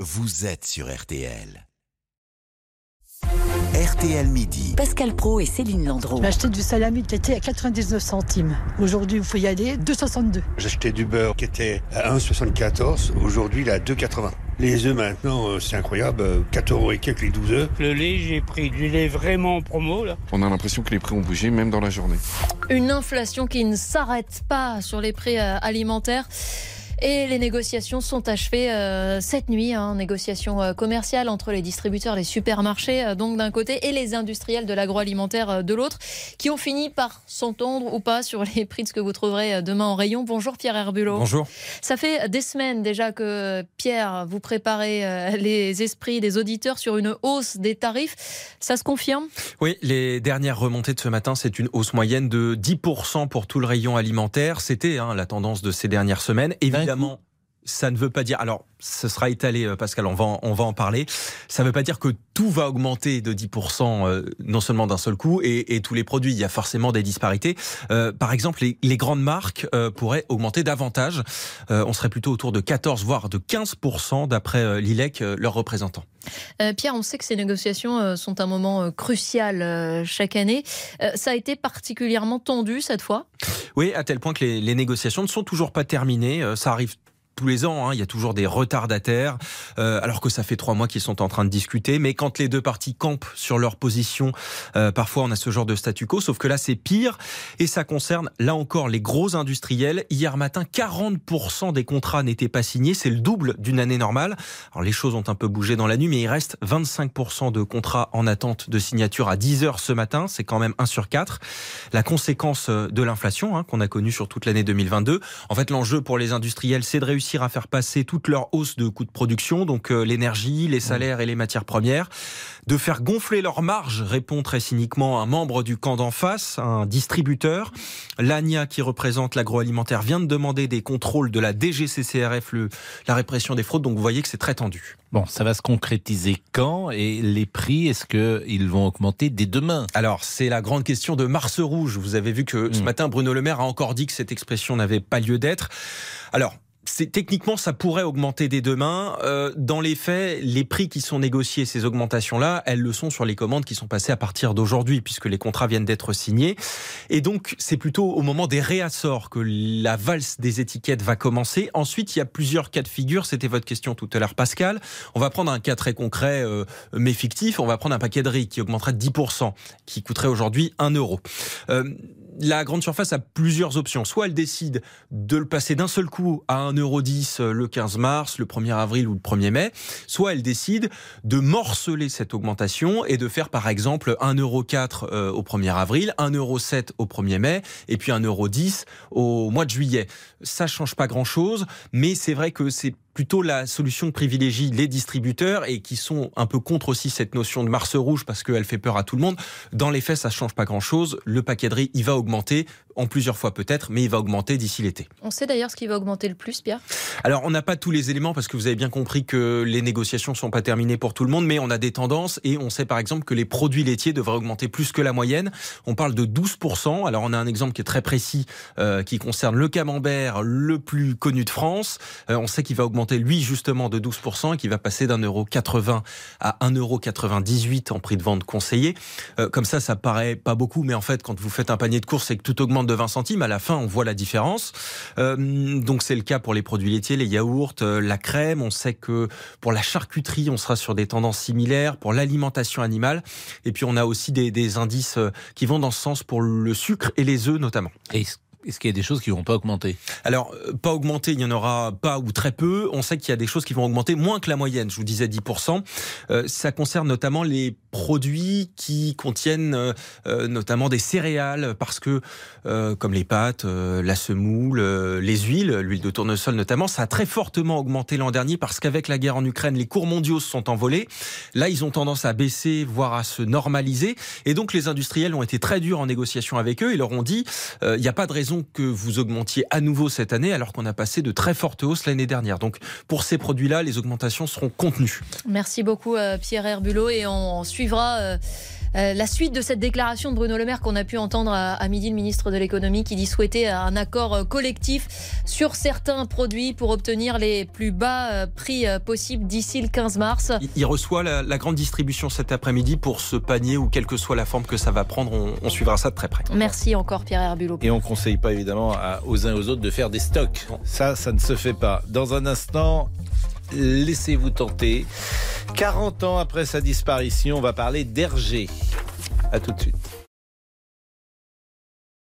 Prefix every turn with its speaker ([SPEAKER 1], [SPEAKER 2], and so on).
[SPEAKER 1] vous êtes sur RTL. RTL Midi.
[SPEAKER 2] Pascal Pro et Céline Landreau.
[SPEAKER 3] J'ai acheté du salami qui était à 99 centimes. Aujourd'hui, il faut y aller, 2,62.
[SPEAKER 4] J'ai acheté du beurre qui était à 1,74. Aujourd'hui, il est à 2,80. Les œufs maintenant, euh, c'est incroyable. euh, 4 euros et quelques les 12 œufs.
[SPEAKER 5] Le lait, j'ai pris du lait vraiment en promo là.
[SPEAKER 6] On a l'impression que les prix ont bougé même dans la journée.
[SPEAKER 7] Une inflation qui ne s'arrête pas sur les prix euh, alimentaires. Et les négociations sont achevées euh, cette nuit, hein, négociations euh, commerciales entre les distributeurs, les supermarchés, euh, donc d'un côté, et les industriels de l'agroalimentaire de l'autre, qui ont fini par s'entendre ou pas sur les prix de ce que vous trouverez demain en rayon. Bonjour Pierre Herbulot.
[SPEAKER 8] Bonjour.
[SPEAKER 7] Ça fait des semaines déjà que Pierre, vous préparez les esprits des auditeurs sur une hausse des tarifs. Ça se confirme?
[SPEAKER 8] Oui, les dernières remontées de ce matin, c'est une hausse moyenne de 10% pour tout le rayon alimentaire. C'était hein, la tendance de ces dernières semaines. Évidemment, évidemment ça ne veut pas dire. Alors, ce sera étalé, euh, Pascal, on va, en- on va en parler. Ça ne veut pas dire que tout va augmenter de 10%, euh, non seulement d'un seul coup, et, et tous les produits. Il y a forcément des disparités. Euh, par exemple, les, les grandes marques euh, pourraient augmenter davantage. On serait plutôt autour de 14, voire de 15%, d'après l'ILEC, leurs représentants.
[SPEAKER 7] Pierre, on sait que ces négociations sont un moment crucial chaque année. Ça a été particulièrement tendu cette fois?
[SPEAKER 8] Oui, à tel point que les, les négociations ne sont toujours pas terminées. Ça arrive tous les ans, hein, il y a toujours des retardataires, euh, alors que ça fait trois mois qu'ils sont en train de discuter. Mais quand les deux parties campent sur leur position, euh, parfois on a ce genre de statu quo. Sauf que là, c'est pire, et ça concerne là encore les gros industriels. Hier matin, 40% des contrats n'étaient pas signés, c'est le double d'une année normale. Alors les choses ont un peu bougé dans la nuit, mais il reste 25% de contrats en attente de signature à 10 heures ce matin. C'est quand même 1 sur 4. La conséquence euh, de l'inflation hein, qu'on a connue sur toute l'année 2022. En fait, l'enjeu pour les industriels, c'est de réussir à faire passer toute leur hausse de coûts de production, donc euh, l'énergie, les salaires et les matières premières, de faire gonfler leurs marges, répond très cyniquement un membre du camp d'en face, un distributeur. L'ANIA, qui représente l'agroalimentaire, vient de demander des contrôles de la DGCCRF, le, la répression des fraudes, donc vous voyez que c'est très tendu.
[SPEAKER 9] Bon, ça va se concrétiser quand? Et les prix, est-ce qu'ils vont augmenter dès demain?
[SPEAKER 8] Alors, c'est la grande question de Mars Rouge. Vous avez vu que ce
[SPEAKER 9] Mm.
[SPEAKER 8] matin, Bruno Le Maire a encore dit que cette expression n'avait pas lieu d'être. Alors, techniquement, ça pourrait augmenter dès demain. Euh, dans les faits, les prix qui sont négociés, ces augmentations-là, elles le sont sur les commandes qui sont passées à partir d'aujourd'hui, puisque les contrats viennent d'être signés. Et donc, c'est plutôt au moment des réassorts que la valse des étiquettes va commencer. Ensuite, il y a plusieurs cas de figure. C'était votre question tout à l'heure, Pascal. On va prendre un cas très concret, euh, mais fictif. On va prendre un paquet de riz qui augmenterait de 10%, qui coûterait aujourd'hui 1 euro. Euh, la grande surface a plusieurs options. Soit elle décide de le passer d'un seul coup à 1,10€ le 15 mars, le 1er avril ou le 1er mai, soit elle décide de morceler cette augmentation et de faire par exemple 1,04€ euh, au 1er avril, 1,07€ au 1er mai et puis 1,10€ au mois de juillet. Ça change pas grand-chose, mais c'est vrai que c'est plutôt la solution que privilégie les distributeurs et qui sont un peu contre aussi cette notion de Mars rouge parce qu'elle fait peur à tout le monde. Dans les faits, ça change pas grand-chose. Le paquet de il va augmenter en plusieurs fois peut-être, mais il va augmenter d'ici l'été.
[SPEAKER 7] On sait d'ailleurs ce qui va augmenter le plus, Pierre?
[SPEAKER 8] Alors, on n'a pas tous les éléments parce que vous avez bien compris que les négociations sont pas terminées pour tout le monde, mais on a des tendances et on sait par exemple que les produits laitiers devraient augmenter plus que la moyenne. On parle de 12%. Alors, on a un exemple qui est très précis euh, qui concerne le camembert le plus connu de France. Euh, on sait qu'il va augmenter lui justement de 12% et qu'il va passer d'un euro 80 à 1,98 en prix de vente conseillé. Euh, comme ça, ça paraît pas beaucoup, mais en fait, quand vous faites un panier de courses et que tout augmente de 20 centimes, à la fin, on voit la différence. Euh, donc, c'est le cas pour les produits laitiers, les yaourts, euh, la crème. On sait que pour la charcuterie, on sera sur des tendances similaires. Pour l'alimentation animale, et puis on a aussi des, indices euh, qui vont dans ce sens pour le sucre et les œufs notamment.
[SPEAKER 9] Est-ce qu'il y a des choses qui vont pas augmenter?
[SPEAKER 8] Alors, euh, pas augmenter, il n'y en aura pas ou très peu. On sait qu'il y a des choses qui vont augmenter moins que la moyenne. Je vous disais 10%. Euh, ça concerne notamment les produits qui contiennent euh, notamment des céréales, parce que, comme les pâtes, la semoule, les huiles, l'huile de tournesol notamment, ça a très fortement augmenté l'an dernier parce qu'avec la guerre en Ukraine, les cours mondiaux se sont envolés. Là, ils ont tendance à baisser, voire à se normaliser. Et donc, les industriels ont été très durs en négociation avec eux. Ils leur ont dit, il n'y a pas de raison que vous augmentiez à nouveau cette année alors qu'on a passé de très fortes hausses l'année dernière. Donc pour ces produits-là, les augmentations seront contenues.
[SPEAKER 7] Merci beaucoup euh, Pierre Herbulot et on suivra euh, la suite de cette déclaration de Bruno Le Maire qu'on a pu entendre à, à midi, le ministre de l'économie qui dit souhaiter un accord euh, collectif sur certains produits pour obtenir les plus bas euh, prix possibles d'ici le 15 mars.
[SPEAKER 8] Il- Il reçoit la, la grande distribution cet après-midi pour ce panier ou quelle que soit la forme que ça va prendre. On, on suivra ça de très près.
[SPEAKER 7] Merci encore Pierre Herbulot.
[SPEAKER 9] Et on conseille pas évidemment à- aux uns et aux autres de faire des stocks. Ça, ça ne se fait pas. Dans un instant, laissez-vous tenter. 40 ans après sa disparition, on va parler d'Hergé. À tout de suite.